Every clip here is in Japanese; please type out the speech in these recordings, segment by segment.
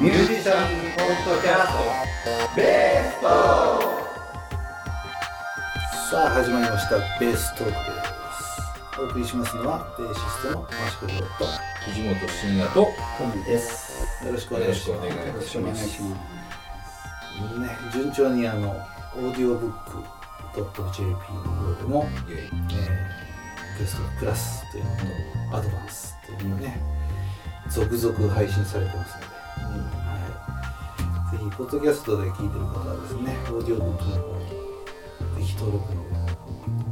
ミュージシャンポッドキャストベーストさあ始まりましたベーストークでございます。お送りします。のはベーシストのマシコロと藤本慎也と本日です。よろしくお願いします。よろしくお願いします。ね順調にあのオーディオブックドット .jp の方でも、イイえー、ベストプラスというのとアドバンスというのね続々配信されてます。ので、はい、ぜひポッドキャストで聞いてる方はですねオーディオブックの方にぜひ登録の上、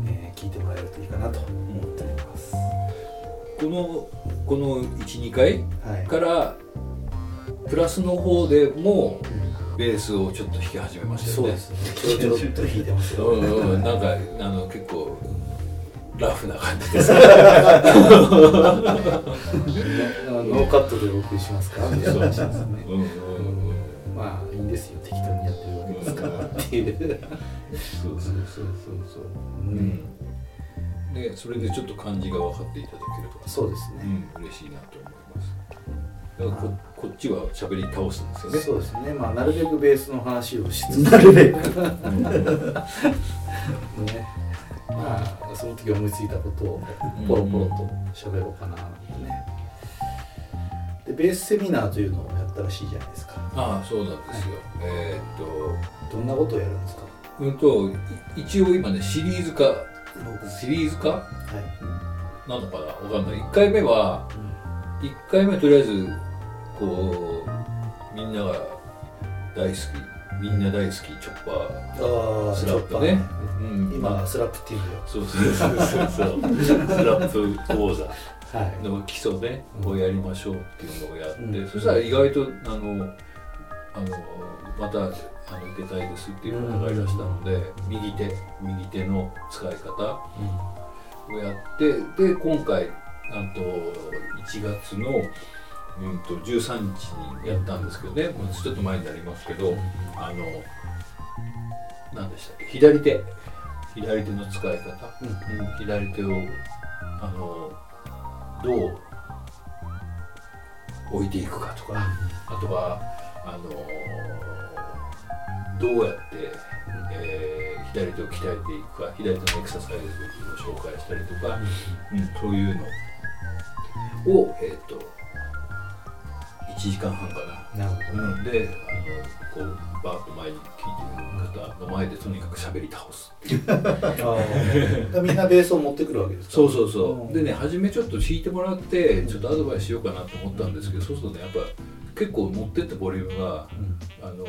えー聞いてもらえるといいかなと思っております、このこの12回はい。からプラスの方でもベースをちょっと弾き始めましたよね。そうですね。ちょろちょろっと弾いてますよ、うんうんなんかあの結構ラフな感じです。ノーカットでお送りしますからみたいな話ですね。うんうんですよ。適当にやってるわけですから。っていうそうそうそうそうそう。うん。でそれでちょっと感じが分かっていただけるとそうですね、うん嬉しいなと思います。だからここっちは喋り倒すんですよね。そうですね。まあなるべくベースの話をしつつ。なるべく。ね。まあその時思いついたことをポロポロと喋ろうかななんてね。でベースセミナーというのをやったらしいじゃないですかああそうなんですよ、えーっと。どんなことをやるんですか？うんとい一応今ねシリーズ化。シリーズ化？はい、なのかな？わかんない。1回目は1回目とりあえずこうみんなが大好き。みんな大好きチョッパー。ああスラップね。ううん。ん今スラップっていうのよ。そうそうそうそうそう。スラップ講座。はい。の基礎ねうん。をやりましょうっていうのをやって、うん。そしたら意外とあのあのまたあの受けたいですっていう方がいらしたので、右手右手の使い方をやってで今回なんと1月の、うん、と13日にやったんですけどね、もうちょっと前になりますけど、あの何でしたっけ左手。左手の使い方、うん。うん。左手をあのどう置いていくかとか、あとはあのどうやって、えー左手を鍛えていくか左手のエクササイズを紹介したりとか、うん。そういうのを、えー、と1時間半かな。なるほどね、であのこうバーッと前に聞いてる方の前でとにかく喋り倒すっていう。ああ みんなベースを持ってくるわけですか。そうそうそう、ん。でね初めちょっと弾いてもらってちょっとアドバイスしようかなと思ったんですけど、そうするとねやっぱ結構持ってったボリュームがうん。あの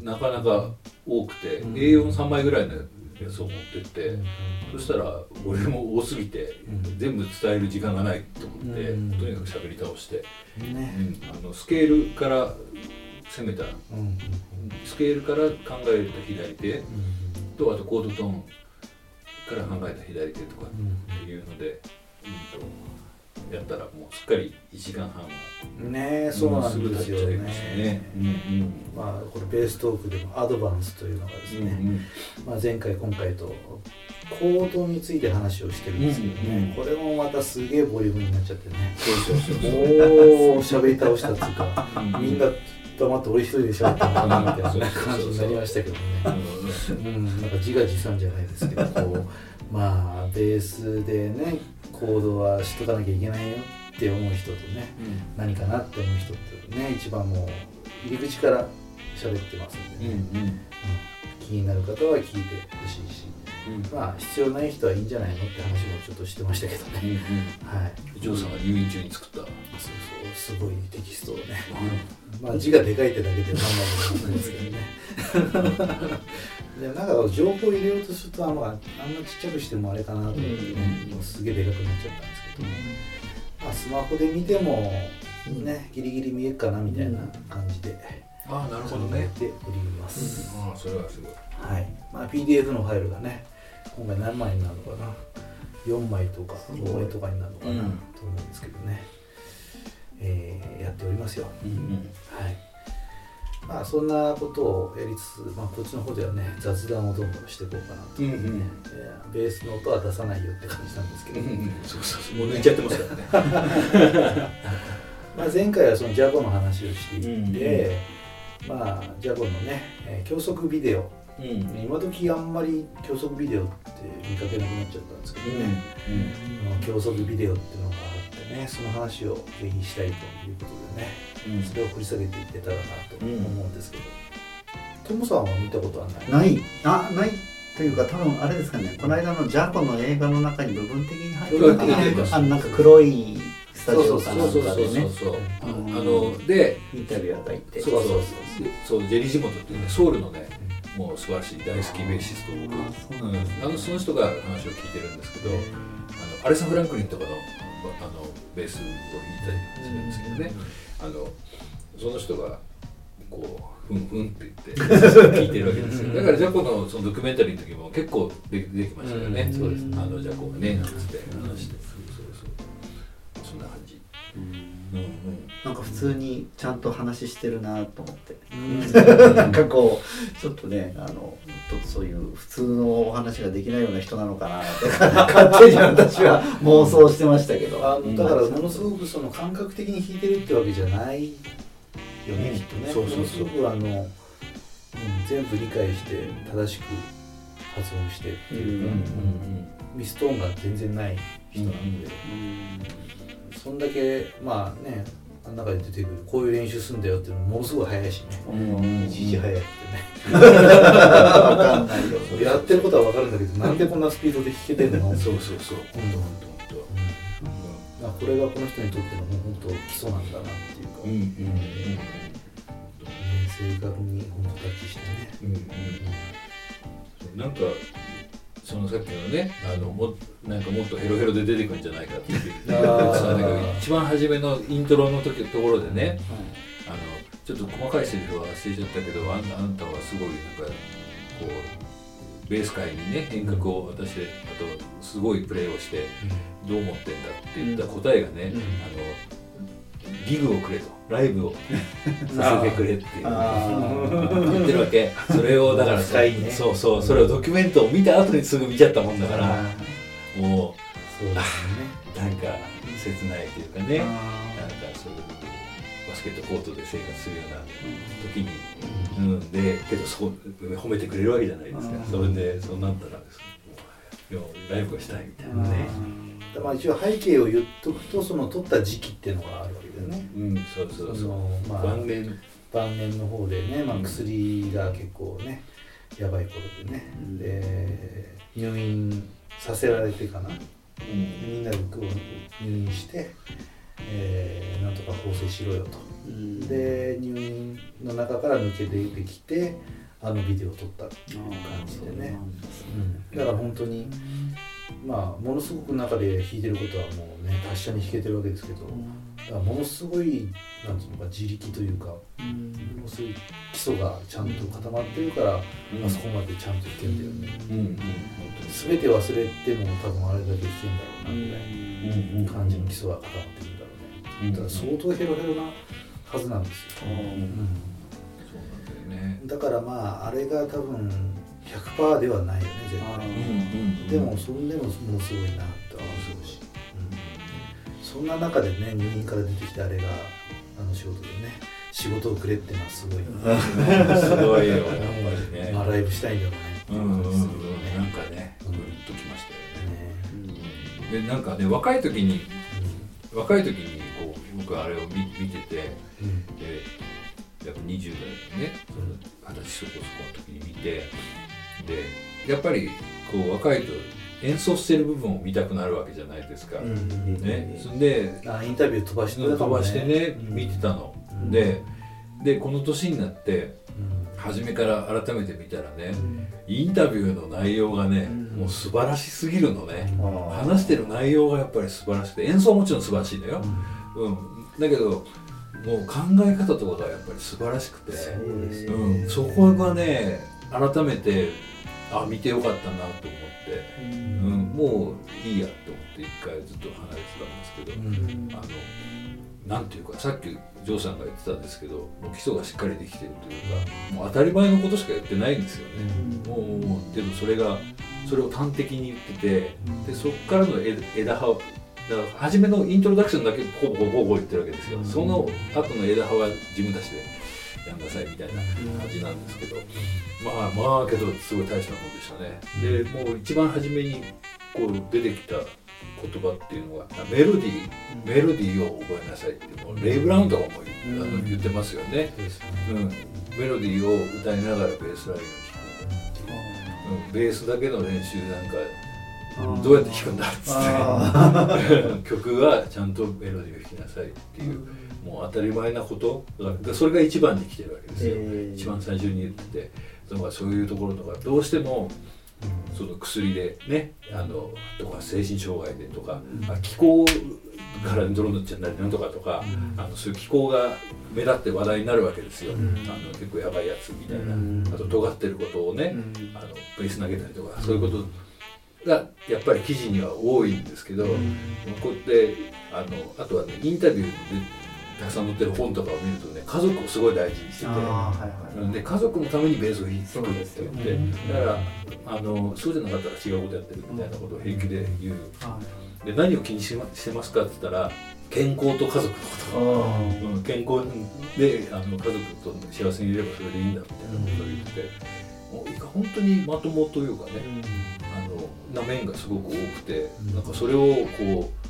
なかなか多くて、うん。A43 枚ぐらいのやつを持ってって、うん。そしたらボリューム多すぎて、うん。全部伝える時間がないと思って、うん。とにかく喋り倒して、うねん。あのスケールから攻めた。スケールから考えた左手とあとコードトーンから考えた左手とかっていうので、うんとやったらもうすっかり1時間半はうんねえそうなんですよすぐ経っちゃいましたね。うんうん。まあこれベーストークでもアドバンスというのがですね、うんまあ、前回今回とコードについて話をしてるんですけどね、うんうんこれもまたすげえボリュームになっちゃってね。そうそうそうそう。もう喋り倒したっていうかうん。みんな黙って俺一人で喋ったのかなみたいな感じになりましたけどね。うんうんなんか自画自賛じゃないですけどこうまあベースでねコードは知っとかなきゃいけないよって思う人とね何かなって思う人ってね一番もう入り口から喋ってますんで、うんねうん。気になる方は聞いてほしいし。うんまあ必要ない人はいいんじゃないのって話もちょっとしてましたけどね、うんうん。はい。ジョーさんが入院中に作った。そうそうすごいテキストをね、まあ字がでかいってだけで何ないんですけどね。でなんか情報入れようとするとあんまあんまちっちゃくしてもあれかなと思ってね、うんもうすげえでかくなっちゃったんですけど、まあ、スマホで見てもねギリギリ見えるかなみたいな感じでああなるほどね。ております、ああそれはすごい。はい。まあ、PDF のファイルがね今回何枚になるのかな。4枚とか5枚とかになるのかな、うん。と思うんですけどね、えーやっておりますよ。うんうん。はい。まあそんなことをやりつつ、まあ、こっちの方ではね雑談をどんどんしていこうかなと、うんうん。えーベースの音は出さないよって感じなんですけど、そうそうそう。もう抜いちゃってますからね。まあ、前回はそのジャコの話をしていて、まあジャコのね、えー教則ビデオうん。今時あんまり教則ビデオって見かけなくなっちゃったんですけどね、あの教則ビデオっていうのがあってねその話をぜひしたいということでねそれを掘り下げていけたらなと思うんですけど、トムさんは見たことはない？ない。あないというか多分あれですかね。この間のジャコの映画の中に部分的に入ってるのかな。あのなんか黒いスタジオかうそうでねそうそうあのでインタビュアーがいて。そうそうそう。ジェリー・ジモントっていうねソウルのねもう素晴らしい大好きベーシスト僕あのその人が話を聞いてるんですけどあのアレサ・フランクリンとかのあのベースを弾いたりするんですけどね。あのその人がこうふんふんって言って 聞いてるわけですよ。だからジャコのそのドキュメンタリーの時も結構出出てきましたよね、うんそうですね。あのジャコがねなんつって話してそうそうそう。そんな感じ。うんうんなんか普通にちゃんと話してるなと思って、うん。なんかこうちょっとねあのちょっとそういう普通のお話ができないような人なのかなって勝手に私は妄想してましたけど。あのだからものすごくその感覚的に弾いてるってわけじゃないよね、うん。きっとねそうそう。そうものすごくあの、うん、全部理解して正しく発音してっていうか、うんミストーンが全然ない人なんで、そんだけまあねあの中で出てくるこういう練習するんだよっていうのもものすごい早いしね、うんいちいち早くてね。わかんないよそれ。やってることは分かるんだけどなんでこんなスピードで弾けてんの？そうそうそう。うん本当本まあこれがこの人にとっての本当基礎なんだなっていうか、当うんうん。正確に本当タッチしてね、うんうんなんかそのさっきのねあのもなんかもっとヘロヘロで出てくるんじゃないかって言ったんだけど一番初めのイントロの時ところでねあのちょっと細かいセリフは忘れちゃったけどあんあんたはすごいなんかこうベース界にね変革を渡してあとすごいプレーをしてどう思ってんだって言った答えがね、うん。あのギグをくれとライブを させてくれっていう。あ言ってるわけ。それをだから深いね。そうそうそれをドキュメントを見た後にすぐ見ちゃったもんだからもそうですよね。う なんか切ないというかねなんかそういうバスケットコートで生活するような時に、うん、でけどそこ褒めてくれるわけじゃないですか。うん。それでそうなったらですねライブがしたいみたいなねでまあ一応背景を言っとくとその撮った時期っていうのがあるわけだよね、うん。そうそうそう。のまあ晩年。晩年の方でね、まあ、うん。薬が結構ねやばい頃でね、うん。で入院させられてかなうん。みんなで入院して、えーなんとか更生しろよと。うん。で入院の中から抜け出てきてあのビデオを撮ったっていう感じでね、うん、だ。から本当にまあものすごく中で弾いてることはもうね達者に弾けてるわけですけどだからものすごいなんていうのか自力というかものすごい基礎がちゃんと固まってるから、あそこまでちゃんと弾けるんだよね、うん。うん全て忘れても多分あれだけ弾けんだろうなぐらいうん。うん。感じの基礎が固まってるんだろうね、うん。だから相当ヘロヘロなはずなんですよ、そうなんだからまああれが多分100%ではないよね絶対うんでもそんでもものすごいなって思うし、そんな中でね入院から出てきてあれがあの仕事でね仕事をくれってのはすごい、すごいよ。やっぱりね。まあライブしたいんだろうねうんうん。なんねかねぐるっときましたよね。ね。でなんかね若い時に若い時にこう僕あれを見見ててうん。でやっぱ20代のね二十歳そこそこの時に見てでやっぱりこう若いと演奏してる部分を見たくなるわけじゃないですか、うんうんね、そんであインタビュー飛ばしてたか飛もばしてね、うん。見てたの、うん。ででこの年になってうん。初めから改めて見たらね、うん。インタビューの内容がね、うん。もう素晴らしすぎるのね、あ話してる内容がやっぱり素晴らしくて演奏はもちろん素晴らしいんだよ、うん、だけどもう考え方とかがやっぱり素晴らしくて。そううん、そこがね改めてあ見てよかったなと思って、うん。もういいやと思って一回ずっと離れてたんですけど、うん。あのなんていうかさっきジョーさんが言ってたんですけどもう基礎がしっかりできてるというかもう当たり前のことしか言ってないんですよね、もうもうけどそれがそれを端的に言っててでそこからの枝枝葉だから初めのイントロダクションだけほぼほぼほぼ言ってるわけですよ、うん。その後の枝葉は自分たちでやんなさいみたいな感じなんですけど、まあまあけどすごい大したものでしたね、でもう一番初めにこう出てきた言葉っていうのがメロディーメロディーを覚えなさいってもうレイ・ブラウンとかも言,、あの言ってますよね、そうですね。うん、メロディーを歌いながらベースラインを弾く、うん、ベースだけの練習なんかどうやって弾くんだっつって。あ 曲はちゃんとメロディーを弾きなさいっていう、もう当たり前なこと。だそれが一番に来てるわけですよ、えー。一番最初に言ってて。だからそういうところとかどうしてもその薬でねあのとか精神障害でとか、あ気候から泥塗っちゃったりなんとかとか、あのそういう気候が目立って話題になるわけですよ、あの結構やばいやつみたいな、うん。あと尖ってることをね、うん。あのベース投げたりとか、そういうことがやっぱり記事には多いんですけど、こうやってあのあとはねインタビューでたくさん載ってる本とかを見るとね家族をすごい大事にしてて。はいはい。うんで家族のためにベースを弾くそうですよね。って言って、だからあのそうじゃなかったら違うことやってるみたいなことを平気で言う、で何を気にしましてますかって言ったら健康と家族のこと、あうん、健康であの家族と幸せにいればそれでいいんだみたいなことを言ってて、もう本当にまともというかね、な面がすごく多くて、なんかそれをこう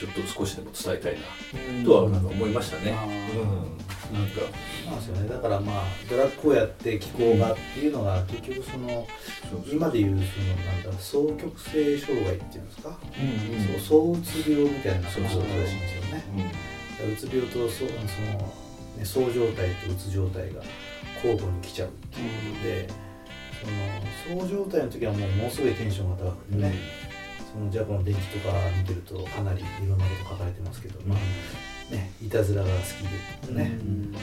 ちょっと少しでも伝えたいなとはなんか思いましたね。うん、なんか。なんですよね。だからまあドラッグをやって気候がっていうのが結局その今でいうそのなんだ双極性障害っていうんですか、うんそう躁うつ病みたいなそうらしいんですよね。うんうつ病とそうその、ね、躁状態とうつ状態が交互に来ちゃうっていうことで、その躁状態の時はもうものすごいテンションが高くてね、そのじゃあこの電気とか見てるとかなりいろんなこと書かれてますけど、まあねいたずらが好きでね、うん。で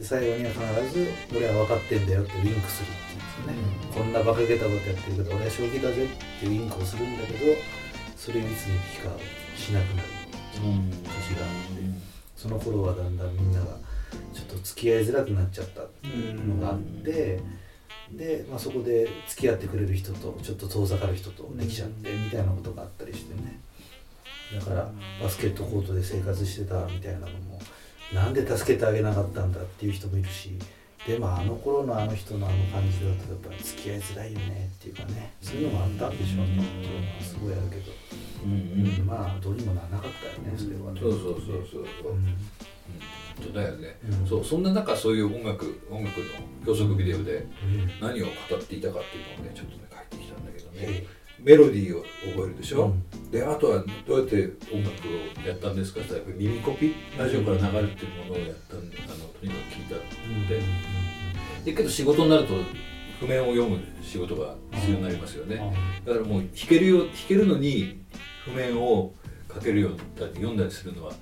最後には必ず「俺は分かってんだよ」ってウィンクするっていうんですよね、こんな馬鹿げたことやってるけど俺は正気だぜってウィンクをするんだけどそれをいつの日かしなくなるうん年があって。その頃はだんだんみんながちょっと付き合いづらくなっちゃったっていうのがあってで、まあ、そこで付き合ってくれる人とちょっと遠ざかる人とできちゃってみたいなことがあったりしてね。だからバスケットコートで生活してたみたいなのもなんで助けてあげなかったんだっていう人もいるしでもあの頃のあの人のあの感じだとやっぱり付き合いづらいよねっていうかね。そういうのもあったんでしょうね。っていうのはすごいあるけど、うんうん。まあどうにもならなかったよねそれはね。そうそうそうそう。そうだよね、うん。そうそんな中そういう音楽音楽の教則ビデオでうん。何を語っていたかっていうのをねちょっとね書いてきたんだけどね。えメロディーを覚えるでしょ、うん。であとはどうやって音楽をやったんですかってやっぱり耳コピラジオから流れてるものをやったんであのとにかく聞いたうん。ででけど仕事になると譜面を読む仕事が必要になりますよね、だからもう弾けるよ弾けるのに譜面を書けるようになったり読んだりするのは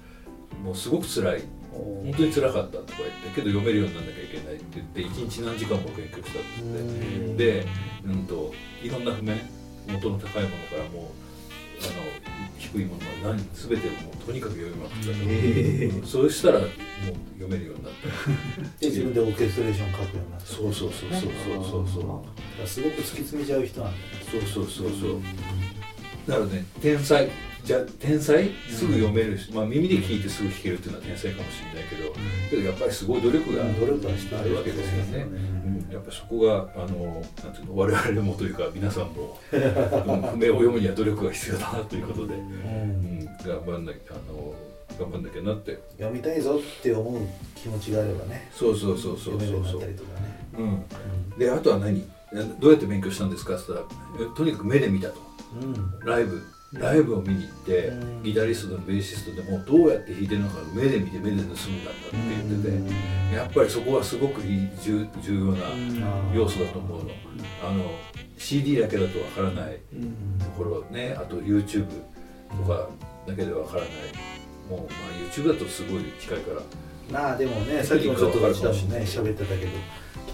もうすごく辛い本当に辛かったとか言ってけど読めるようにならなきゃいけないって言って一日何時間も勉強したって言ってで、うん、といろんな譜面元の高いものからもうあの低いものまで何全てもうとにかく読みまくったと、そうしたらもう読めるようになった。で自分でオーケストレーション書くようになった。そうそうそうそうそうそう。そうすごく突き詰めちゃう人なんだよね。そうそうそうそうだからね。天才。じゃ天才？すぐ読めるし、まあ耳で聞いてすぐ弾けるっていうのは天才かもしれないけど、けどやっぱりすごい努力が努力はしてあるわけですよね。うん。やっぱりそこがあのなんていうの我々もというか皆さんもうん譜面を読むには努力が必要だなということで、ううん。ん、頑張んなきゃあの頑張んなきゃなって。読みたいぞって思う気持ちがあればね。そうそうそうそうそうう。そうになったりとかね。うん。であとは何？どうやって勉強したんですかって言ったらえとにかく目で見たと。うんライブライブを見に行って、うん。ギタリストでもベーシストでもどうやって弾いてるのか目で見て目で盗むんだって言ってて、やっぱりそこはすごく重重要な要素だと思うの。あの CD だけだとわからないところねあと YouTube とかだけでわからない。もう、まあ、YouTube だとすごい近いからまあでもねさっきもちょっとうちだもんね喋ってたけど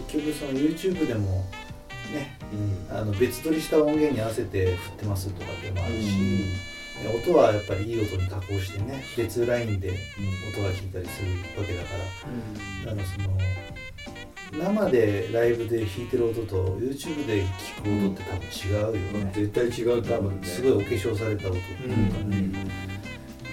結局その YouTube でもねあの別撮りした音源に合わせて振ってますとかでもあるし、音はやっぱりいい音に加工してね別ラインで音が聞いたりするわけだからだからその生でライブで弾いてる音と YouTube で聴く音って多分違うよね、絶対違うと多思う。ね分すごいお化粧された音っていうかね、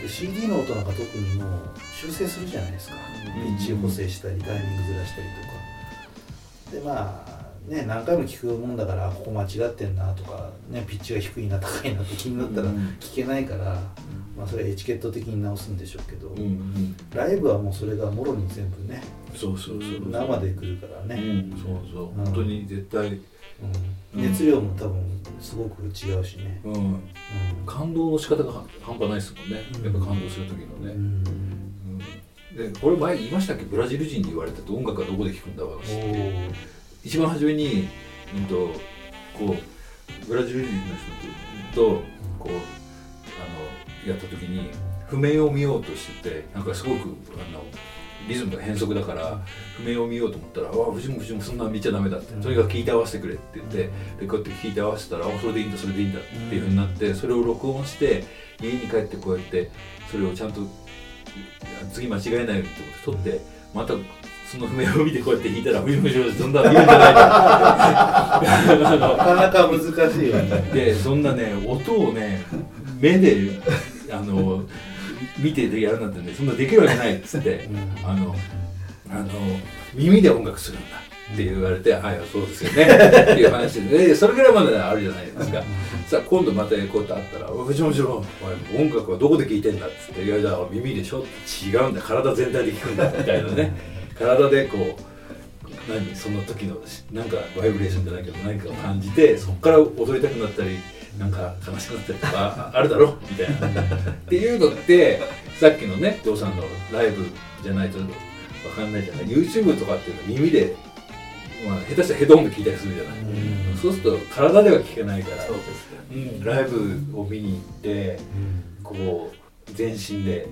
で CD の音なんか特にもう修正するじゃないですか、うん。ピッチ補正したりタイミングずらしたりとか。でまあね何回も聞くもんだからここ間違ってんなとか、ね、ピッチが低いな高いなって気になったらうん。聞けないから、まあそれはエチケット的に直すんでしょうけど、うんうん。ライブはもうそれがもろに全部ねそうそうそう生で来るからね、うん。そうそう。うん。本当に絶対。うん。熱量も多分すごく違うしね、うん。う感動の仕方が半端ないですもんね。やっぱ感動する時のね、ん。うん。でこれ前言いましたっけ？ブラジル人に言われてて音楽はどこで聴くんだ話一番初めに、うん、とこうブラジル人の人とこうあのやった時に譜面を見ようとしててなんかすごくあのリズムが変則だから譜面を見ようと思ったら「ああ藤も藤もそんな見ちゃダメだ」って、うん。とにかく聞いて合わせてくれって言ってでこうやって聞いて合わせたら「あそれでいいんだそれでいいんだ」っていうふうになってそれを録音して家に帰ってこうやってそれをちゃんと次間違えないようにってことってまたその譜面を見てこうやって弾いたら「藤も藤もそんな見るんじゃない」あのなかなか難しいよね。でそんなね音をね目であの見てでやるなんてねそんなできるわけないっつってうん。あのあの耳で音楽するんだって言われて「はいそうですよね」っていう話で。でそれぐらいまであるじゃないですか。さあ今度またこうやって会ったら「お藤もちろんおい音楽はどこで聴いてんだ」っつって「いやいや耳でしょ」違うんだ。体全体で聴くんだみたいなね体でこう何その時のなんかバイブレーションじゃないけど何かを感じてそこから踊りたくなったりなんか悲しくなったりとかああるだろみたいな。っていうのってさっきのねジョーさんのライブじゃないと分かんないじゃない？YouTube とかっていうのは耳で、まあ、下手したらヘッドホンで聞いたりするじゃない、うん。そうすると体では聞けないからそうですね。うん、ライブを見に行ってこう全身で、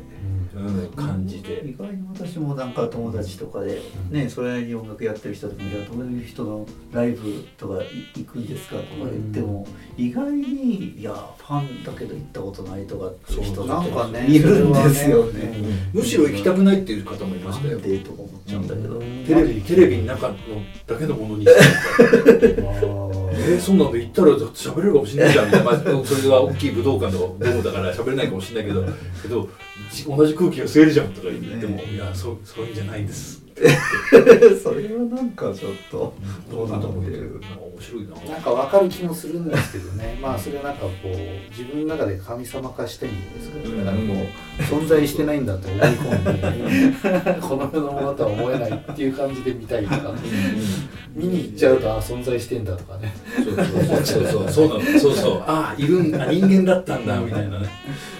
うん、感じて。意外に私もなんか友達とかで、ね、それなりに音楽やってる人とかじゃあどういう人のライブとかい行くんですかとか言っても、意外にいやファンだけど行ったことないとかっていう人そうなんかねいるんですよね。むしろ行きたくないっていう方もいまなしたよ。んでとか思っちゃうんだけど、テレビテレビの中のだけのものにしてあー えー、そんなんで行ったら喋れるかもしれないじゃん。みたいな、まあ、それは大きい武道館のドームだから 喋れないかもしれないけどけどじ同じ空気が吸えるじゃんとか言っても、ねいやそうそういうんじゃないんです それはなんかちょっとどうなのっていう。面白いななんかわかる気もするんですけどね。まあそれはなんかこう自分の中で神様化してるんですけど、だからこう存在してないんだと思い込んで この世のものとは思えないっていう感じで見たいとか見に行っちゃうとあ存在してんだとかね。そうそうそう。そうそうなのそうそう。あいるんあ人間だったんだみたいなね。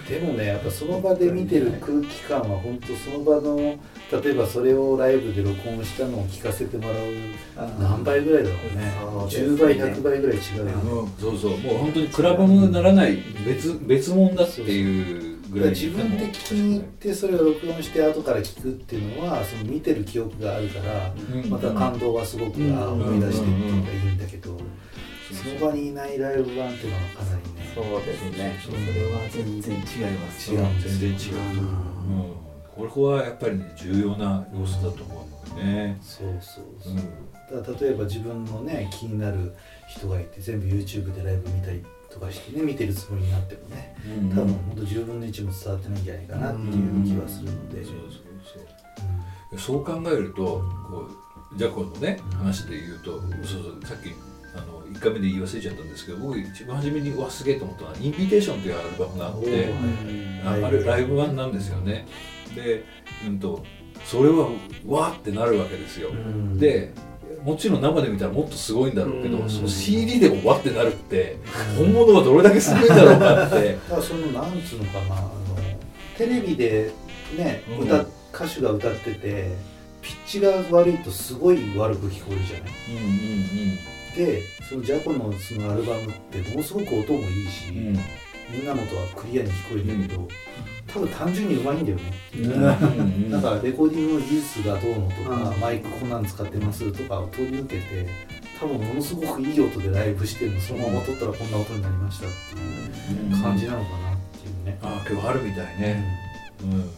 でもねやっぱその場で見てる空気感は本当その場の例えばそれをライブで録音したのを聞かせてもらう何倍ぐらいだろうね。そうですね。10倍100倍ぐらい違うよね。そうそうもう本当に比べ物にならない別別物だっていうぐらい自分で聞きに行ってそれを録音して後から聞くっていうのはその見てる記憶があるからうん。また感動はすごく思い出してっていうのがいいんだけどその場にいないライブ版っていうのはかなりね。そうですね。それは全然違います。違うん全然違う、うん、これはやっぱりね重要な要素だと思うんだよね、そうそうそう。うんだ例えば自分のね気になる人がいて全部 YouTube でライブ見たりとかしてね見てるつもりになってもねうん。多分ほんと10分の1も伝わってないんじゃないかなっていう気はするので、そうそうそう。そう考えるとこうジャコのね話で言うとそうそうさっきあの1回目で言い忘れちゃったんですけど僕一番初めにうわすげえと思ったのは「インビテーション」というアルバムがあってあれライブ版なんですよねで、うん、とそれはわーってなるわけですよ、うん。でもちろん生で見たらもっとすごいんだろうけど、うん。その CD でもわってなるって本物はどれだけすごいんだろうかって。だからそのなんつうのかなあのテレビでね、うん。歌歌手が歌っててピッチが悪いとすごい悪く聞こえるじゃない？うんうんでそのジャコのそのアルバムってものすごく音もいいし、うん。うんみんなの音はクリアに聞こえるんだけど、多分単純にうまいんだよね、うん。なんかレコーディングの技術がどうのとか、うん。マイクこんなん使ってますとかを取り抜けて多分ものすごくいい音でライブしてるのそのまま撮ったらこんな音になりましたっていう感じなのかなっていうね、ああ今日あるみたいね、うん、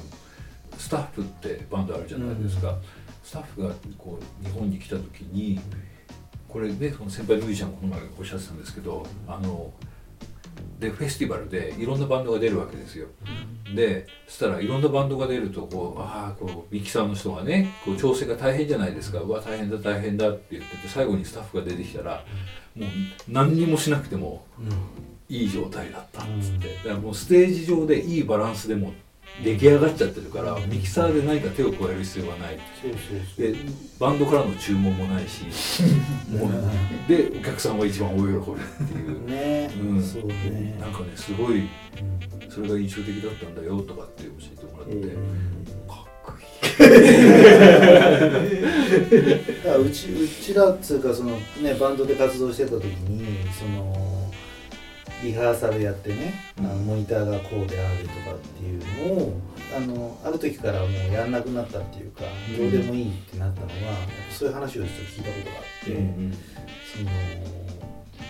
スタッフってバンドあるじゃないですか、スタッフがこう日本に来た時にこれねその先輩のミュージシャンもこの前おっしゃってたんですけどあのでフェスティバルでいろんなバンドが出るわけですよ。でそしたらいろんなバンドが出るとこうああこうミキサーの人がねこう調整が大変じゃないですか。うわ大変だ大変だって言ってて最後にスタッフが出てきたらもう何にもしなくてもいい状態だったっつって。だからもうステージ上でいいバランスでも出来上がっちゃってるからミキサーで何か手を加える必要がない。そうそうそう。でバンドからの注文もないし もうでお客さんは一番大喜びっていう。ね、うんそうねなんかねすごいそれが印象的だったんだよとかって教えてもらって、かっこだからうちうちらっつうかそのねバンドで活動してた時にそのリハーサルやってね、あのモニターがこうであるとかっていうのをあのある時からもうやんなくなったっていうか、うん。どうでもいいってなったのはそういう話をちょっと聞いたことがあって、うんその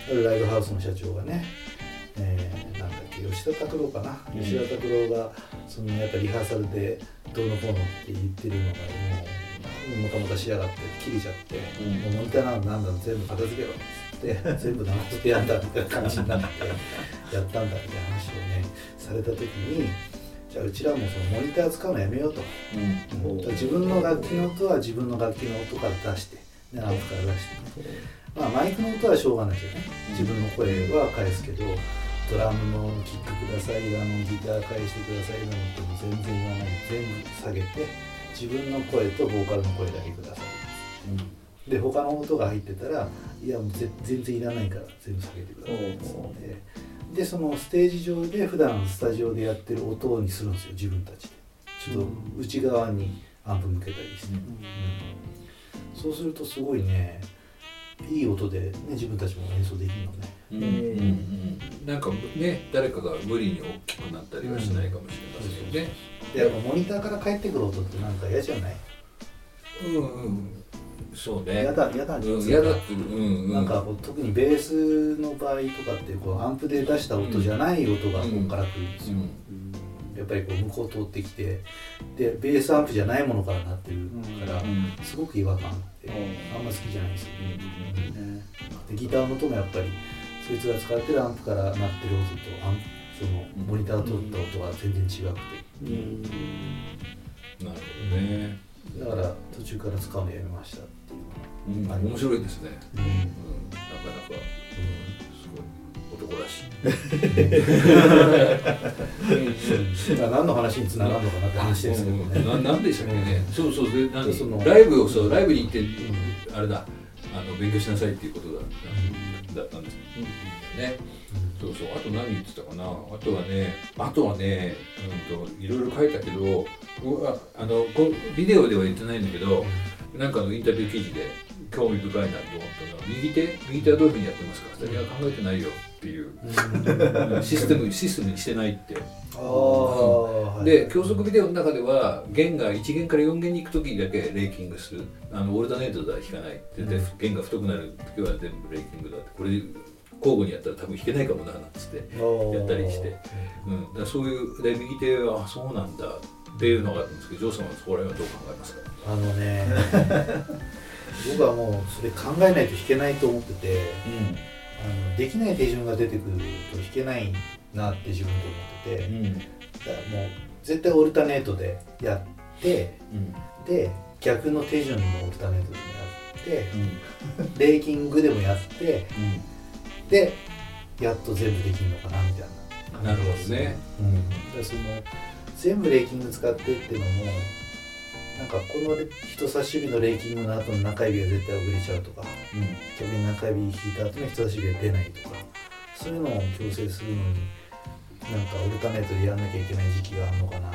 あるライブハウスの社長がね、えーなんだっけ吉田拓郎かな、うん。吉田拓郎がそのやっぱリハーサルでどうのこうのって言ってるのがもうもたもたしやがって切れちゃって、うん。もうモニターなんだなんだ全部片付けろっつって 全部生でやんだみたいな感じになってやったんだみたいな話をねされた時にじゃあうちらもそのモニター使うのやめようと。うん。自分の楽器の音は自分の楽器の音から出して、ね、アンプから出して、まあ、マイクの音はしょうがないですよね。自分の声は返すけどドラムのキックくださいだのギター返してくださいだのっても全然言わない全部下げて自分の声とボーカルの声だけください。で他の音が入ってたらいやもうぜ全然いらないから全部下げてくださいっつって。でそのステージ上で普段スタジオでやってる音にするんですよ自分たちで。ちょっと内側にアンプ向けたりして、うん。そうするとすごいねいい音で、ね、自分たちも演奏できるのねうんうんうんなんかね誰かが無理に大きくなったりはしないかもしれませんよね。でやっぱモニターから返ってくる音ってなんか嫌じゃない？うんうん。そうね。嫌だ嫌だうん嫌だってうんうん。なんかこう特にベースの場合とかってこうアンプで出した音じゃない音がここから来るんですよ、うんやっぱりこう向こう通ってきてでベースアンプじゃないものからなってるから、うんすごく違和感あって、あんま好きじゃないですよね、でギターの音もやっぱりそいつが使ってるアンプから鳴ってる音とアンそのモニター取った音が全然違くて、なるほどね。だから途中から使うのやめましたっていううん。面白いですね。のうん。なかなかうん。すごい。男らしい。うん、何の話につながるのかなって話ですけどね、ななんでしたっけね、そうそうで何？そのライブをそうライブに行って、あれだ。あの勉強しなさいっていうことだった,、だったんです。ね、そうそう。あと何言ってたかな。あとはねあとはね、うん、といろいろ書いたけどあのこビデオでは言ってないんだけど、なんかのインタビュー記事で興味深いなと思ったのは右手右手はどういうふうにやってますかそれは考えてないよっていう、うん。システムシステムにしてないって。ああ、はい。で教則ビデオの中では弦が1弦から4弦に行く時だけレーキングする。あのオルタネートでは弾かないでで弦が太くなる時は全部レーキングだって。これ交互にやったら多分弾けないかもななんつって、やったりして。うん、だそういうで右手はあそうなんだ。っていうのがあったんですけどジョーさんはそこら辺はどう考えますか？あのね 僕はもうそれ考えないと弾けないと思っててあのできない手順が出てくると弾けないなって自分で思ってて、うんだからもう絶対オルタネートでやってうん。で逆の手順のオルタネートでもやってうん。レーキングでもやってでやっと全部できるのかなみたいななるほどね。うん、その全部レーキング使ってっていうのもなんかこの人差し指のレーキングの後の中指が絶対遅れちゃうとか逆に中指引いた後の人差し指が出ないとかそういうのを強制するのになんかオルタネートでやんなきゃいけない時期があるのかな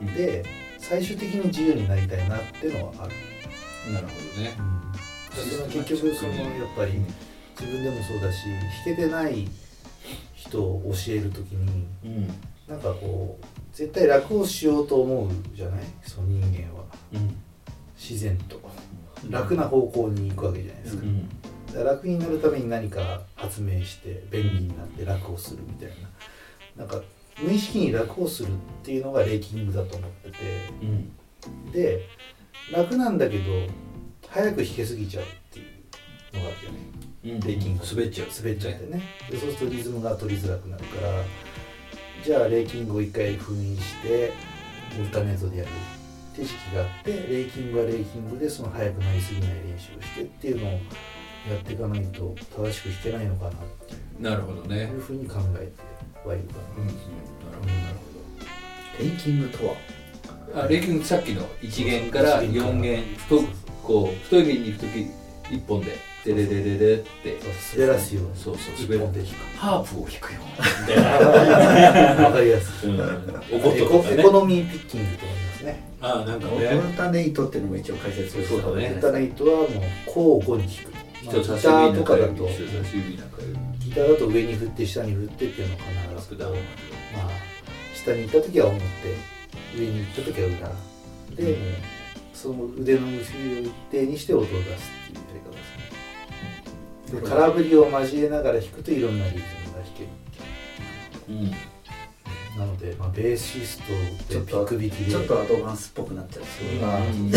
うん。で最終的に自由になりたいなっていうのはある、なるほどね。その結局そのやっぱり自分でもそうだし弾けてない人を教える時にうんなんかこう絶対楽をしようと思うじゃない？その人間は。うん。自然と。楽な方向に行くわけじゃないですか,、うん。楽になるために何か発明して便利になって楽をするみたいな。なんか無意識に楽をするっていうのがレーキングだと思ってて。うん。で楽なんだけど早く弾けすぎちゃうっていうのがあるよねうん。レイキング滑っちゃう。滑っちゃってね。でそうするとリズムが取りづらくなるからじゃあレイキングを一回封印してオルタネートでやるって時期があってレイキングはレイキングでその速くなりすぎない練習をしてっていうのをやっていかないと正しく弾けないのかなっていうなるほどね。いうふうに考えてはいるかうんうんなるほど。なるレイキングとは？ほどあレイキングさっきの1弦から4弦太こう太い弦に太き1本でデレレレレって。滑らすよ。うにそうそう。一滑る本で弾ハープを弾くよ。みたいな。くわかりやすい。うかね。エコノミーピッキングと思いますね。ああなんかオね。ルタネイトっていうのも一応解説をした方がいいインじゃないですかターネットはもう交互に弾く、まあ、ギターとかだと。ギターだと上に振って下に振ってっていうのをアッ必ずまあ下に行った時は表上に行った時は裏。で、その腕の結びを一定にして音を出す空振りを交えながら弾くといろんなリズムが弾けるう。ん。なので、まあ、ベーシストでピック弾きで。ちょっとアドバンスっぽくなっちゃう。そう。まあうん。ベ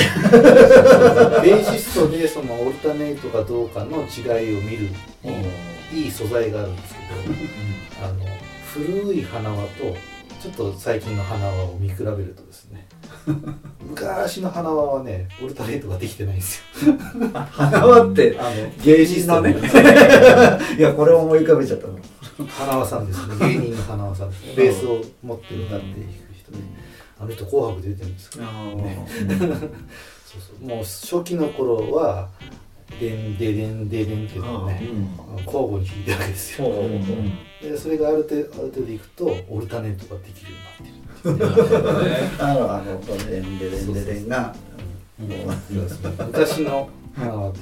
ーシストでそのオルタネイトかどうかの違いを見るいい素材があるんですけどあの古い花輪とちょっと最近の花輪を見比べるとですね。昔の花輪はねオルタネイトができてないんですよ。花輪ってあの芸人のね。いやこれを思い浮かべちゃったの。花輪さんですね。芸人の花輪さんです。ねベースを持って歌って弾く人であの人紅白出てるんですけど。そうそう。もう初期の頃はデンデデンデデンっていうのをね交互に弾いてるわけですよ。でそれがある程度ある程度いくとオルタネートができるようになってるあのあのレンデレンデレンが。昔の花輪と。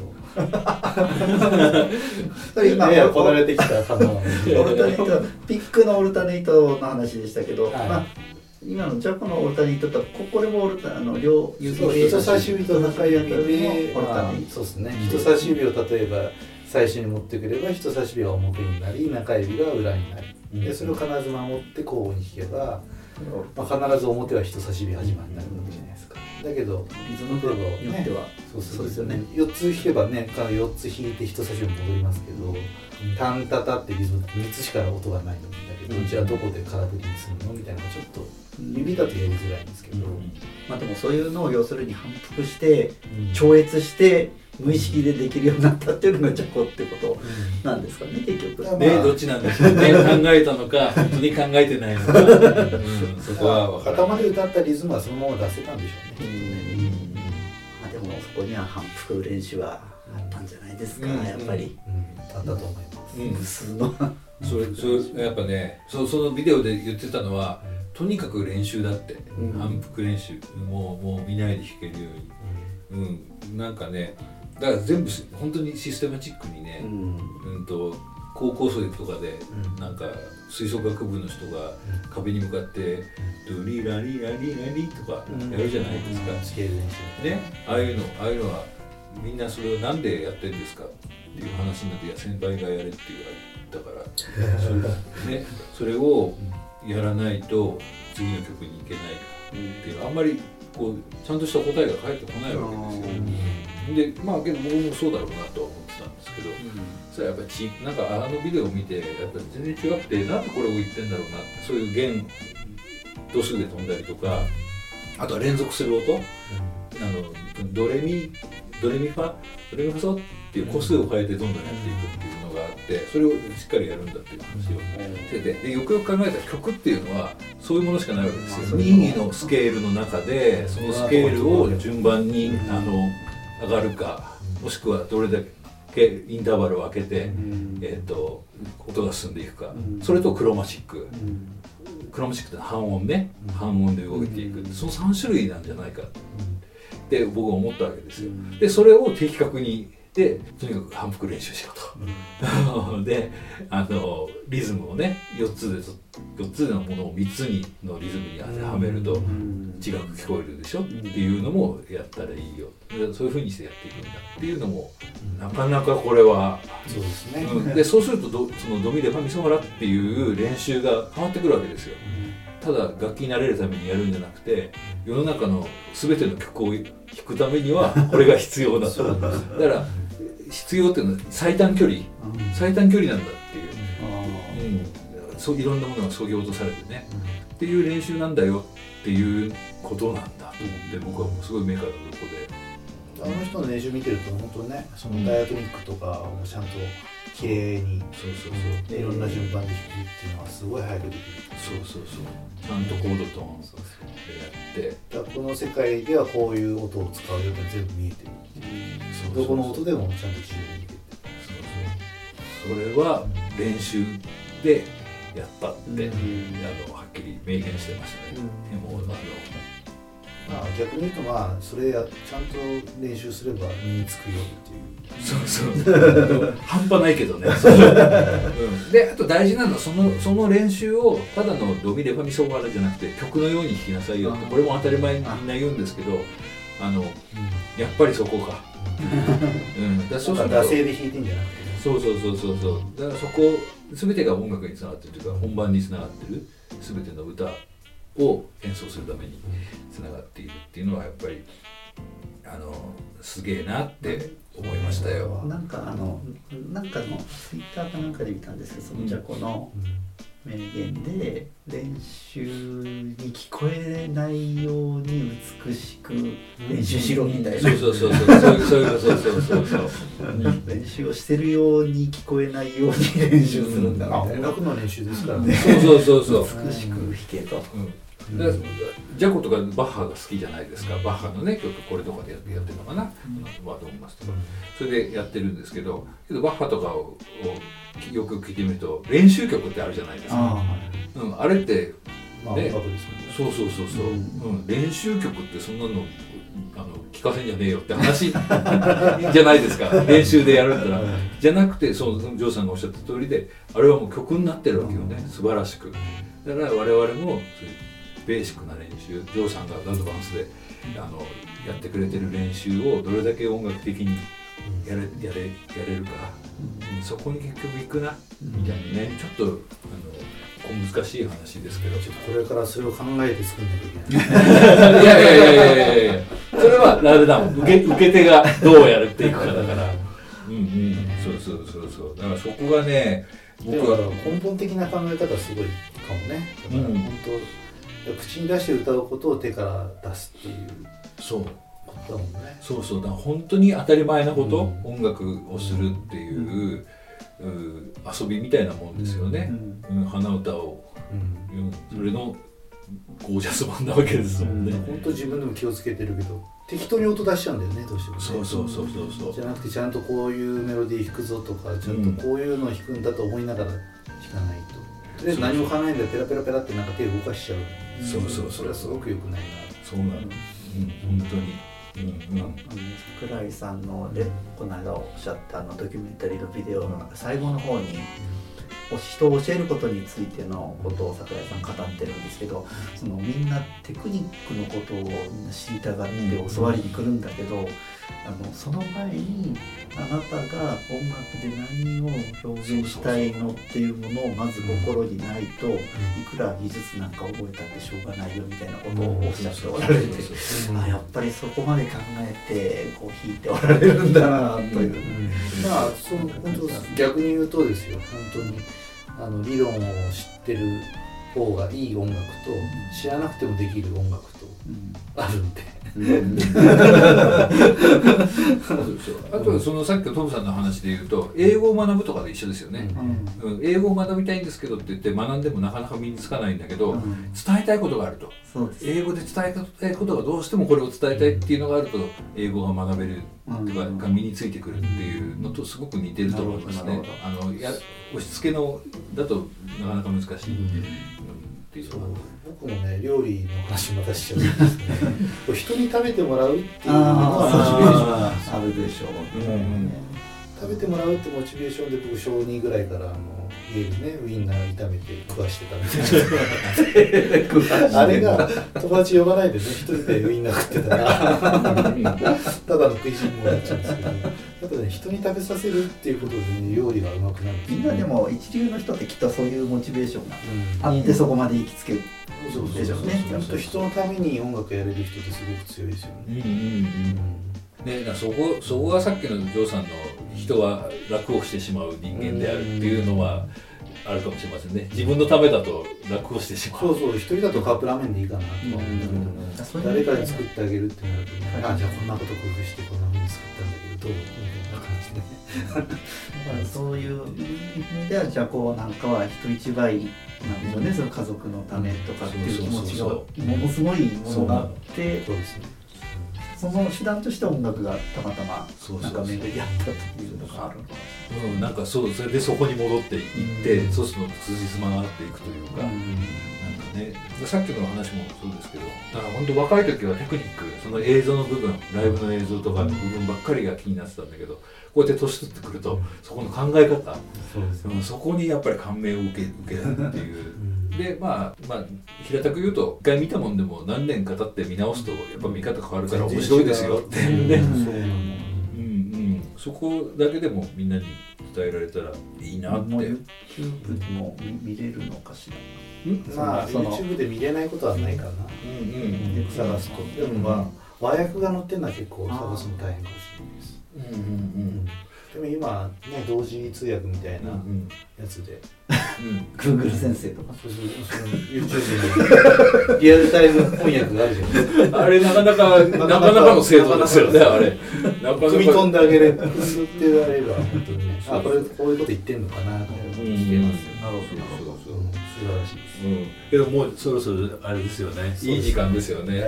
今こなれてきた花輪。オルタネイトピックのオルタネイトの話でしたけど、はい。まあ、今のジャコのオルタネイトとここれもオルタあの両指そう人差し指と中指で、オルタまそうですね。人差し指を例えば最初に持ってくれば人差し指が表になり中指が裏になり。でそれを必ず守って交互に弾けば、まあ、必ず表は人差し指始まりになるわけじゃないですか。だけどリズム部によっては、そうそうですよね。4つ弾けばねか4つ弾いて人差し指戻りますけど「タンタタ」ってリズム3つしか音がないんだけど、じゃあどこで空振りにするのみたいなのがちょっと指だとやりづらいんですけど、まあ、でもそういうのを要するに反復してうん。超越して無意識でできるようになったっていうのがジャコってことなんですかね結局。まあね、どっちなんでしょうね。考えたのか本当に考えてないのか、うん、そこは分からない。頭で歌ったリズムはそのまま出せたんでしょうね、まあ、でもそこには反復練習はあったんじゃないですか、うん。やっぱり。うん、あったと思います、うん。無数のそれそれやっぱねそそのビデオで言ってたのはとにかく練習だって、うん。反復練習。もうもう見ないで弾けるように、うん、なんかねだから全部し本当にシステマチックにね、うん、と高校生とかで、うん。なんか吹奏楽部の人が壁に向かって「ドリラリラリラリ」とかやるじゃないですか、ね、ああいうのああいうのはみんなそれをなんでやってるんですかっていう話になって「いや先輩がやれ」って言われたから。それ,、ね、それをやらないと次の曲に行けないっていうあんまりこうちゃんとした答えが返ってこないわけですよ。でまあけど僕もそうだろうなとは思ってたんですけど、それはやっぱちなんかあのビデオを見てやっぱり全然違くてなんでこれを言ってんだろうなそういう弦度数で飛んだりとかあとは連続する音、あのドレミドレミファドレミファソっていう個数を変えてどんどんやっていくっていうのがあってそれをしっかりやるんだっていう話をしててでよくよく考えたら曲っていうのはそういうものしかないわけですよ任意のスケールの中でそのスケールを順番にあの上がるかもしくはどれだけインターバルを空けて、えー、と音が進んでいくか、それとクロマチック、クロマチックって半音ね、半音で動いていく、その3種類なんじゃないかって僕は思ったわけですよ。でそれを的確にでとにかく反復練習しろと。であのリズムをね4つで4つのものを3つにのリズムに当てはめると違く聞こえるでしょ？っていうのもやったらいいよ。でそういうふうにしてやっていくんだっていうのもなかなかこれはそうですね、うん、でそうするとどそのドミレファミソラっていう練習が変わってくるわけですよ。ただ楽器になれるためにやるんじゃなくて世の中の全ての曲を弾くためにはこれが必要だと。だから必要っていうのは最短距離。最短距離なんだっていう、うん、そういろんなものがそぎ落とされてね、っていう練習なんだよっていうことなんだと思って僕はもうすごい目から鱗で。あの人の練習見てると本当ねそのダイアトニックとかもちゃんと綺麗にそうそうそう。でいろんな順番で弾くっていうのはすごい早くできる。そうそうそう。ちゃんとコードと音そうそうでやってこの世界ではこういう音を使うよって全部見えてるそうそうどこの音でもちゃんと自由にそうそれは練習でやったって、うん。あのはっきり明言してましたね、でもあまあ逆に言うとまあそれやちゃんと練習すれば身につくよっていう。のそうそう。半端ないけどね、うん、であと大事なのはそのその練習をただのドミレファミソワラじゃなくて曲のように弾きなさいよってこれも当たり前にみんな言うんですけどあのやっぱりそこか、うん、だからそうすると惰性で弾いてんじゃなくてね。そうそうそうそうそう。だからそこ全てが音楽につながってるというか本番につながってる全ての歌を演奏するためにつながっているっていうのはやっぱりあのすげえなって思いましたよ。なんかあのなんかのツイッターかなんかで見たんですけどそのじゃこの名言で練習に聞こえないように美しく練習しろみたいなそうそうそうそうそうそうそうそうそうそう。練習をしてるように聞こえないように練習するんだみたいな楽の練習ですからねそうそうそうそう。美しく弾けと。うんだからジャコとかバッハが好きじゃないですか。バッハのね曲これとかでやってるのかな、ワードオンマスとか。それでやってるんですけどけどバッハとかををよく聞いてみると練習曲ってあるじゃないですか、あうん、あれってまあね。ね。そうそうそうそう、ううん。練習曲ってそんなのあの聞かせんじゃねえよって話 じゃないですか。練習でやるんだらじゃなくてそのジョーさんがおっしゃった通りであれはもう曲になってるわけよね、素晴らしく。だから我々もそういうベーシックな練習ジョーさんがアドバンスであのやってくれてる練習をどれだけ音楽的にやれやれやれるか、うん。そこに結局行くなみたいなねちょっとあの小難しい話ですけど。これからそれを考えて作んなきゃいけない。いやいやいやいやいやいや。それはあれだもん受け受け手がどうやるっていくかだから。うんうん。そうそうそうそう。だからそこがね僕僕はは根本的な考え方すごいかもね。だからうん。本当、口に出して歌うことを手から出すっていう。そう。だもんね。そうそう。だから本当に当たり前なこと、うん。音楽をするっていう,、う遊びみたいなもんですよね、うん。鼻歌を、うん。うん、それのゴージャス版なわけですもんね、本当自分でも気をつけてるけど適当に音出しちゃうんだよねどうしてもね。そうそうそうそうそう。じゃなくてちゃんとこういうメロディー弾くぞとかちゃんとこういうのを弾くんだと思いながら弾かないと、とりあえず何も考えないでペラペラペラってなんか手動かしちゃうそうそうそれはすごく良くないな。そうなの、うん、本当に。うんうん。桜井さんのでこの間おっしゃったあのドキュメンタリーのビデオの中最後の方にお人を教えることについてのことを桜井さん語ってるんですけどそのみんなテクニックのことをみんな知りたがって教わりに来るんだけど、あのその前にあなたが音楽で何を表現したいのっていうものをまず心にないといくら技術なんか覚えたってしょうがないよみたいなことをおっしゃっておられて。あやっぱりそこまで考えてこう弾いておられるんだなという、まあその本当逆に言うとですよ。本当にあの理論を知ってる方がいい音楽と知らなくてもできる音楽とあるんであとはそのさっきのトムさんの話で言うと英語を学ぶとかで一緒ですよね、うん、英語を学びたいんですけどって言って学んでもなかなか身につかないんだけど、伝えたいことがあると。英語で伝えたいことがどうしてもこれを伝えたいっていうのがあると英語が学べるうん。とかが身についてくるっていうのとすごく似てると思いますね。あのや押し付けのだとなかなか難しい、うんっていうう僕もね料理の話またしちゃうんですけど人に食べてもらうっていうのがモチベーションなんですよあるでしょう、うん食べてもらうってモチベーションで僕小2ぐらいからあの家でねウインナー炒めて食わしてたみたいなあれが友達呼ばないでね一人でウインナー食ってたらただの食いしん坊になっちゃうんですけどやっぱぱね人に食べさせるっていうことで、ね、料理がうまくなるみんなでも一流の人ってきっとそういうモチベーションがうん。あってそこまで行きつけるでしょうね。ちゃんと人のために音楽やれる人ってすごく強いですよね。うんうんうん。ね、そこそこがさっきのジョーさんの人は楽をしてしまう人間であるっていうのはあるかもしれませんね自分のためだと楽をしてしまうそうそう一人だとカップラーメンでいいかなとは思うんだけど、そういう誰かに作ってあげるってなるとね、あじゃあこんなこと工夫してこんな風に作ったんだけどどうみたいな感じで。だからそういう意味ではじゃあこうなんかは人一倍なんでしょうね、その家族のためとかっていう気持ちがものすごいものがあってそうですね。その手段として音楽がたまたまなんか巡り合ったというのがあるのかうん、なんかそうそれでそこに戻っていって、うん。そうすると通じつまがっていくというか、な、なんかね。さっきの話もそうですけどだから本当若い時はテクニックその映像の部分ライブの映像とかの部分ばっかりが気になってたんだけどこうやって年取ってくるとそこの考え方、そうですうんそこにやっぱり感銘を受け受けるっていう。うん。でまあまあ平たく言うと一回見たもんでも何年か経って見直すとやっぱ見方変わるから面白いですよって。いうね、うん。そうなの。うんうん、そこだけでもみんなに伝えられたらいいなって、YouTube でも見見れるのかしら？まあ YouTube で見れないことはないかな。うんうん。よく探すと。でもまあ和訳が載ってるのは結構探すの大変かもしれないです。うんうん。でも今ね同時通訳みたいうんうなんやつで、うん、Google 先生とか。そうそうその YouTube にリアルタイム翻訳があるじゃないですか。あれなかなかなかなかの精度ですよねあれ。なかなか。組み飛んであげれ。る。組みってやれば本当に。ね。あこれこういうこと言ってんのかなとうん聞けますよ。なるほどなるほど。うん。素晴らしい。うん、けどもうそろそろあれですよね。いい時間ですよね。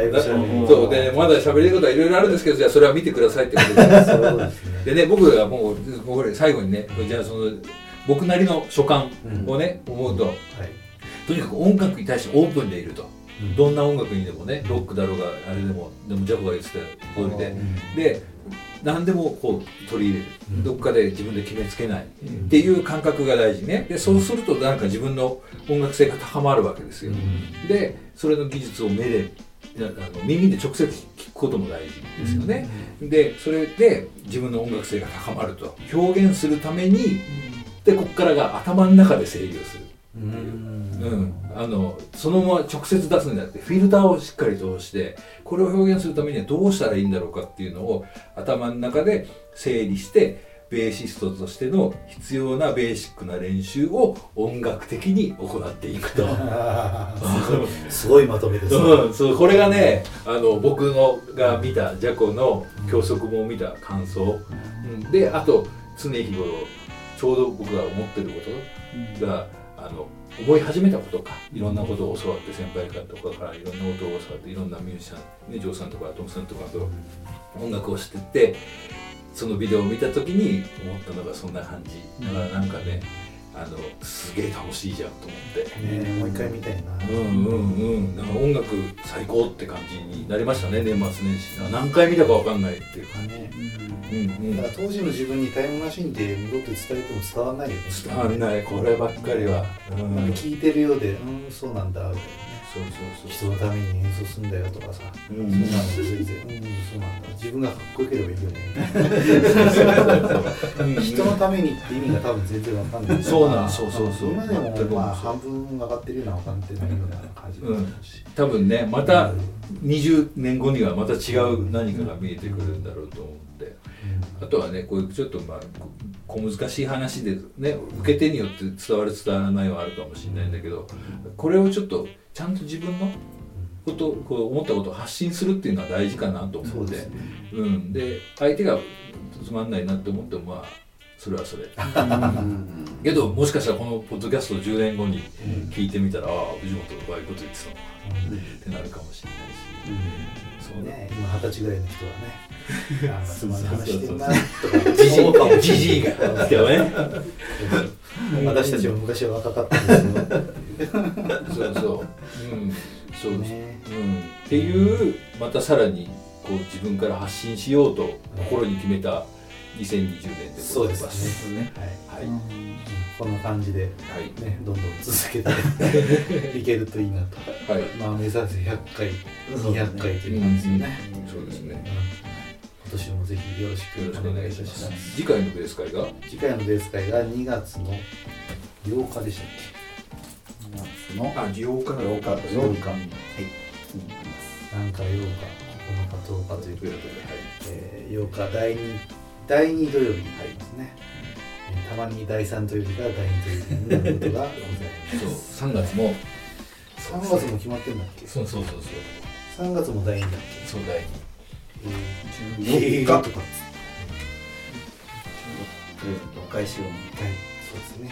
そう。でまだ喋りることはいろいろあるんですけどじゃあそれは見てくださいってことで。すね。でね僕がもうこれ最後にねじゃあその僕なりの所感をね、思うと。はい。とにかく音楽に対してオープンでいると、うん。どんな音楽にでもねロックだろうがあれでもでもジャコが言ってた通りで、で何でもこう取り入れる、うん。どっかで自分で決めつけない。っていう感覚が大事ね。でそうするとなんか自分の音楽性が高まるわけですよ、でそれの技術を目であの耳で直接聞くことも大事ですよね、でそれで自分の音楽性が高まると。表現するためにでここからが頭の中で整理をするうん。うん、あのそのまま直接出すんじゃなくてフィルターをしっかり通してこれを表現するためにはどうしたらいいんだろうかっていうのを頭の中で整理してベーシストとしての必要なベーシックな練習を音楽的に行っていくと。すごいまとめですね。うん、そうこれがねあの僕のが見たジャコの教則も見た感想、うん、であと常日頃ちょうど僕が思ってることがあの思い始めたことかいろんなことを教わって先輩方とかからいろんなことを教わっていろんなミュージシャン、ね、ジョーさんとかトムさんとかと音楽をしてってそのビデオを見た時に思ったのがそんな感じ。だからなんかねあのすげえ楽しいじゃんと思って。ねもう一回見たいな。うんうんうん、なんか音楽最高って感じになりましたね年末年始。何回見たかわかんないっていう。かね。うんうんだから当時の自分にタイムマシンで戻って伝えても伝わらないよね。伝わらない。こればっかりは、うん、聞いてるようで、うん、そうなんだ、みたいなね。そうそう人のために演奏するんだよとかさ、そう、うそんなの全然、うん、そうなんだ。自分がかっこよければいいよね。う ん人のためにって意味が多分全然わかんない。そうなんそうそうそう今でもまあそう半分分かってるような分かってないような感じうし。多分ねまた20年後にはまた違う何かが見えてくるんだろうと思ってあとはねこういうちょっとまあこ小難しい話でね受け手によって伝わる伝わらないはあるかもしれないんだけどこれをちょっとちゃんと自分のことこう思ったことを発信するっていうのは大事かなと思って。ですね。うん、で相手がつまんないなって思ってもまあそれはそれ。けどもしかしたらこのポッドキャストを10年後に聞いてみたら、ああ藤本がああいうこと言ってたのかってなるかもしれないし、そうねね、今二十歳ぐらいの人はね、あーつまんない話してるなとかじじかもいじじいが。来たよね。私たちも昔は若かったんですよ。そうそう。うん。そう、ね。うん、っていうまたさらにこう自分から発信しようと心に決めた2020年でございます。ね。はい。はい、こんな感じで、はい。ね、どんどん続けて いけるといいなと。はい。まあ、目指せ100回、そうだね。200回という感じで。ね。そうですね。年もぜひよろしくお願いします。す。次回のベース会が？次回のベース会が2月の8日でしたっそのあ、8日だ8日8日。はい。けなんか8日9日10日ということで、えー8日第2第2土曜日に入りますね、えーたまに第3土曜日が第2土曜日になることがございます。そう。3月も。3月も決まってんだっけ？そうそうそうそう。3月も第2だっそう第2けえー、14日とかっつって。お返しをはい。そうですね。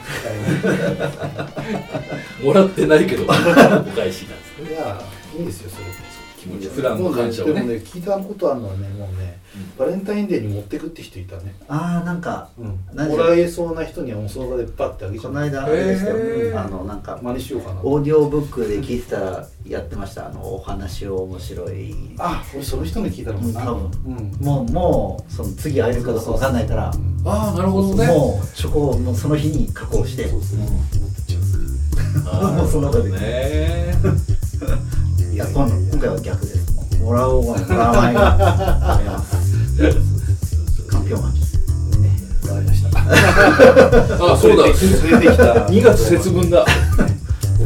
もらってないけど。お返しなんですいやいいんですよそれ気持ち普段の感謝をね。でもね聞いたことあるのはねもうね、バレンタインデーに持ってくって人いたね、ああなんかうん、何もらえそうな人にはもうその場でパッてあげちゃう。この間あれですよ、へー。あのなんか真似しようかなオーディオブックで聞いてたらやってました。あのお話を面白い。あ俺その人に聞いたのかな。うん多うん。もうもうその次会えるかどうかわかんないから。ああなるほどね。もうチョコをもうその日に加工して。そうですね持ってっちゃう。あ ーもうその場で。ねいや今回は逆です。もらおう。もらわないます。ました。あそうだ。連れてきた。2月節分だ。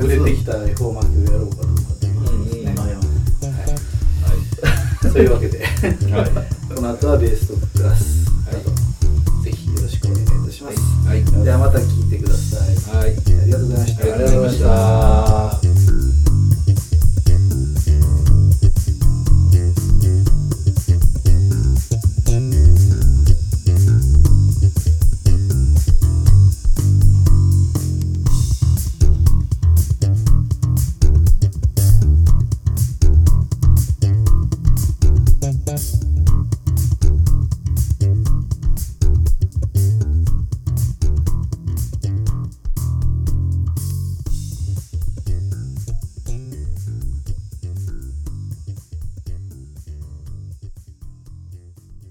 れてきた恵方巻きをやろうかどうかいう、うん。はい。はい、そういうわけで、はい、この後はベースとクラス、はい、ぜひよろしくお願いいたします、はい、ではまた聞いてください、はい、ありがとうございました。ありがとうございました。